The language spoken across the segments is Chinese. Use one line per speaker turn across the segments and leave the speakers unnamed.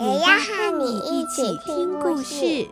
也要和你一起听故事。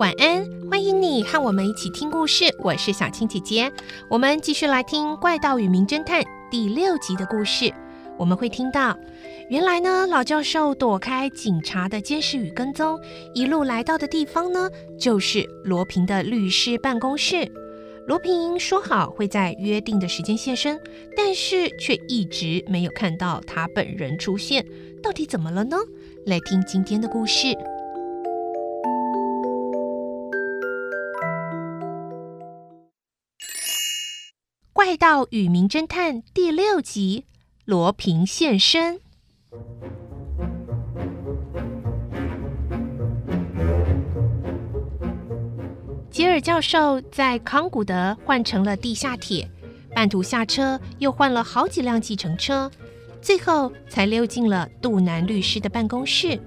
晚安，欢迎你和我们一起听故事。我是小青姐姐，我们继续来听《怪盗与名侦探》第六集的故事。我们会听到，原来呢，老教授躲开警察的监视与跟踪，一路来到的地方呢，就是罗平的律师办公室。罗平说好会在约定的时间现身，但是却一直没有看到他本人出现，到底怎么了呢？来听今天的故事。《怪盗与名侦探》第六集：罗平现身。吉尔教授在康古德换成了地下铁，半途下车，又换了好几辆计程车，最后才溜进了杜南律师的办公室。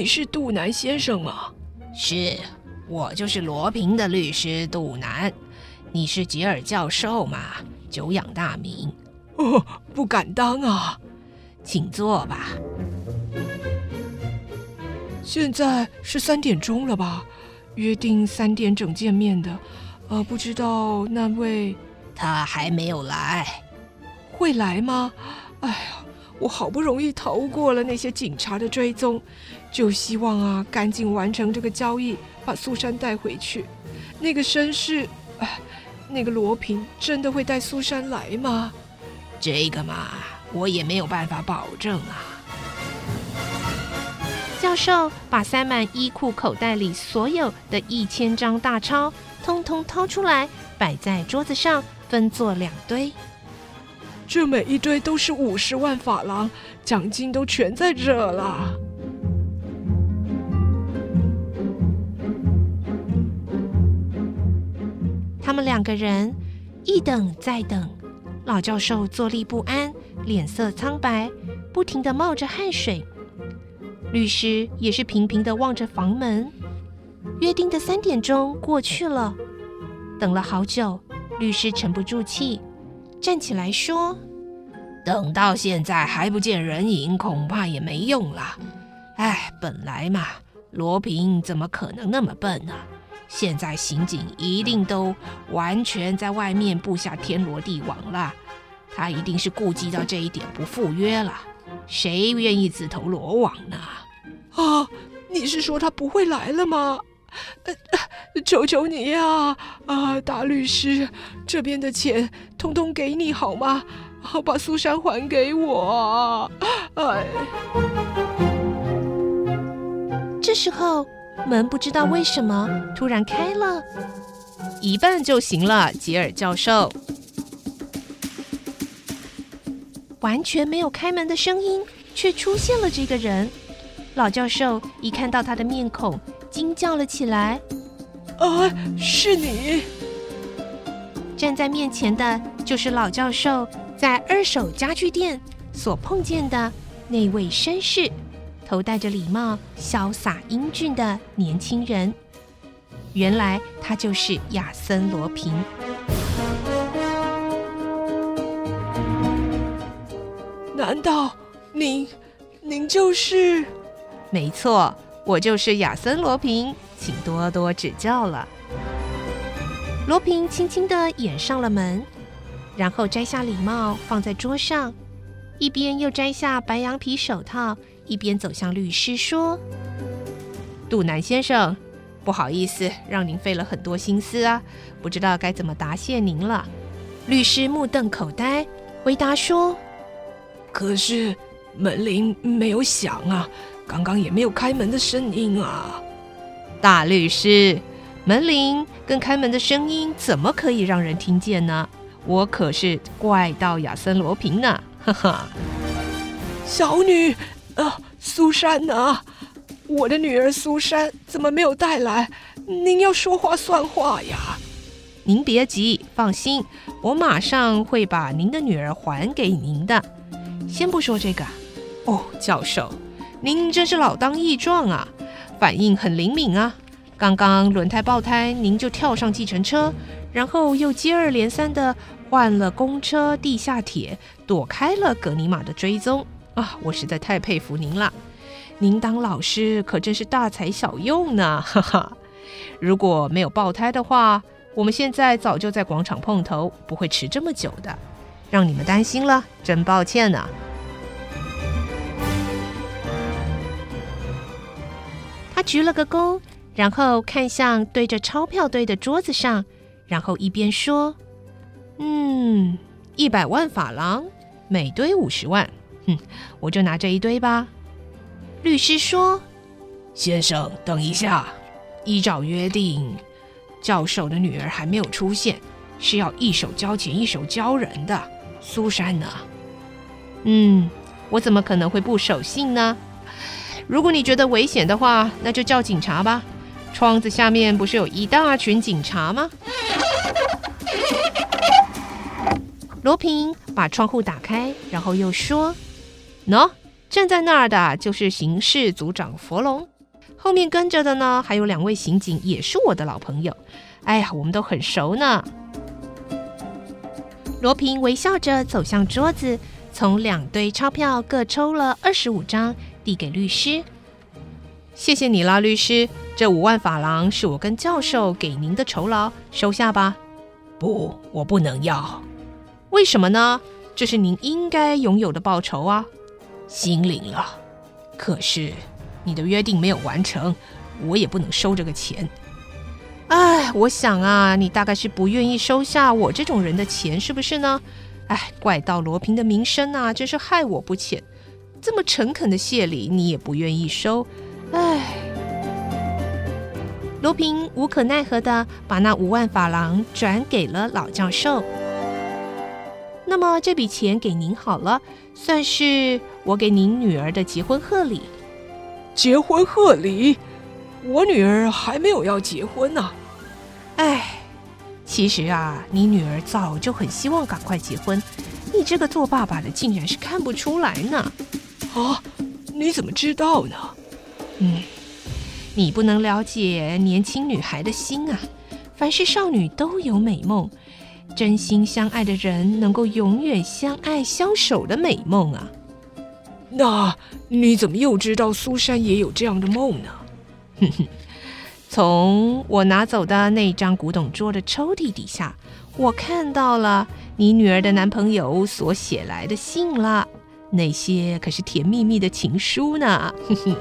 你是杜南先生吗？
是，我就是罗平的律师杜南。你是吉尔教授吗？久仰大名。
哦，不敢当啊，
请坐吧。
现在是三点钟了吧？约定三点整见面的。呃，不知道那位
他还没有来，
会来吗？哎呀。我好不容易逃过了那些警察的追踪，就希望啊，赶紧完成这个交易，把苏珊带回去。那个绅士，那个罗平真的会带苏珊来吗？
这个嘛，我也没有办法保证啊。
教授把塞满衣裤口袋里所有的一千张大钞，通通掏出来，摆在桌子上，分作两堆。
这每一堆都是五十万法郎，奖金都全在这了。
他们两个人一等再等，老教授坐立不安，脸色苍白，不停的冒着汗水。律师也是频频的望着房门。约定的三点钟过去了，等了好久，律师沉不住气。站起来说：“
等到现在还不见人影，恐怕也没用了。哎，本来嘛，罗平怎么可能那么笨呢？现在刑警一定都完全在外面布下天罗地网了。他一定是顾及到这一点不赴约了。谁愿意自投罗网呢？
啊，你是说他不会来了吗？” 求求你呀！啊，大律师，这边的钱通通给你好吗？好，把苏珊还给我。哎，
这时候门不知道为什么突然开了，
一半就行了。吉尔教授，
完全没有开门的声音，却出现了这个人。老教授一看到他的面孔。惊叫了起来！
啊，是你！
站在面前的就是老教授在二手家具店所碰见的那位绅士，头戴着礼帽、潇洒英俊的年轻人。原来他就是亚森·罗平。
难道您，您就是？
没错。我就是亚森·罗平，请多多指教了。
罗平轻轻地掩上了门，然后摘下礼帽放在桌上，一边又摘下白羊皮手套，一边走向律师说：“
杜南先生，
不好意思，让您费了很多心思啊，不知道该怎么答谢您了。律师目瞪口呆，回答说：“
可是门铃没有响啊，刚刚也没有开门的声音啊。”
大律师，门铃跟开门的声音怎么可以让人听见呢？我可是怪盗亚森罗平呢，哈哈。
小女，啊，苏珊呢？我的女儿苏珊怎么没有带来？您要说话算话呀！
您别急，放心，我马上会把您的女儿还给您的。先不说这个，哦，教授，您真是老当益壮啊，反应很灵敏啊。刚刚轮胎爆胎，您就跳上计程车，然后又接二连三的换了公车、地下铁，躲开了葛尼玛的追踪啊！我实在太佩服您了。您当老师可真是大材小用呢，哈哈！如果没有爆胎的话，我们现在早就在广场碰头，不会迟这么久的。让你们担心了，真抱歉呢。他鞠了个躬，然后看向堆着钞票堆的桌子上，然后一边说：“嗯，一百万法郎，每堆五十万，哼，我就拿这一堆吧。”律师说：“
先生，等一下。依照约定，教授的女儿还没有出现，是要一手交钱一手交人的。苏珊呢？
嗯，我怎么可能会不守信呢？如果你觉得危险的话，那就叫警察吧。窗子下面不是有一大群警察吗？”罗平把窗户打开，然后又说：“喏。”站在那儿的就是刑事组长佛龙，后面跟着的呢还有两位刑警，也是我的老朋友。哎呀，我们都很熟呢。罗平微笑着走向桌子，从两堆钞票各抽了二十五张，递给律师。谢谢你啦，律师，这五万法郎是我跟教授给您的酬劳，收下吧。
不，我不能要。
为什么呢？这是您应该拥有的报酬啊。
心领了，可是你的约定没有完成，我也不能收这个钱。
哎，我想啊，你大概是不愿意收下我这种人的钱，是不是呢？哎，怪盗罗平的名声啊，真是害我不浅。这么诚恳的谢礼，你也不愿意收。哎，罗平无可奈何的把那五万法郎转给了老教授。那么这笔钱给您好了，算是我给您女儿的结婚贺礼。
结婚贺礼？我女儿还没有要结婚呢。
哎，其实啊，你女儿早就很希望赶快结婚，你这个做爸爸的竟然是看不出来呢。
啊，你怎么知道呢？
嗯，你不能了解年轻女孩的心啊。凡是少女都有美梦。真心相爱的人能够永远相爱相守的美梦啊！
那你怎么又知道苏珊也有这样的梦呢？
哼哼，从我拿走的那张古董桌的抽屉底下，我看到了你女儿的男朋友所写来的信了。那些可是甜蜜蜜的情书呢！哼 哼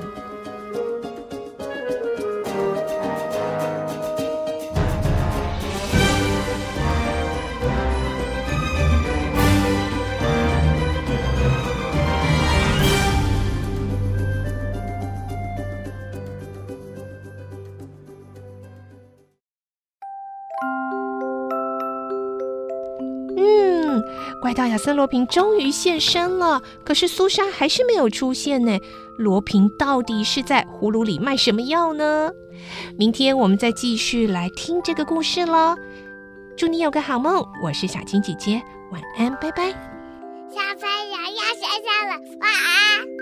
大。亚森罗平终于现身了，可是苏珊还是没有出现呢。罗平到底是在葫芦里卖什么药呢？明天我们再继续来听这个故事喽。祝你有个好梦，我是小青姐姐，晚安，拜拜。
小朋友要睡觉了，晚安。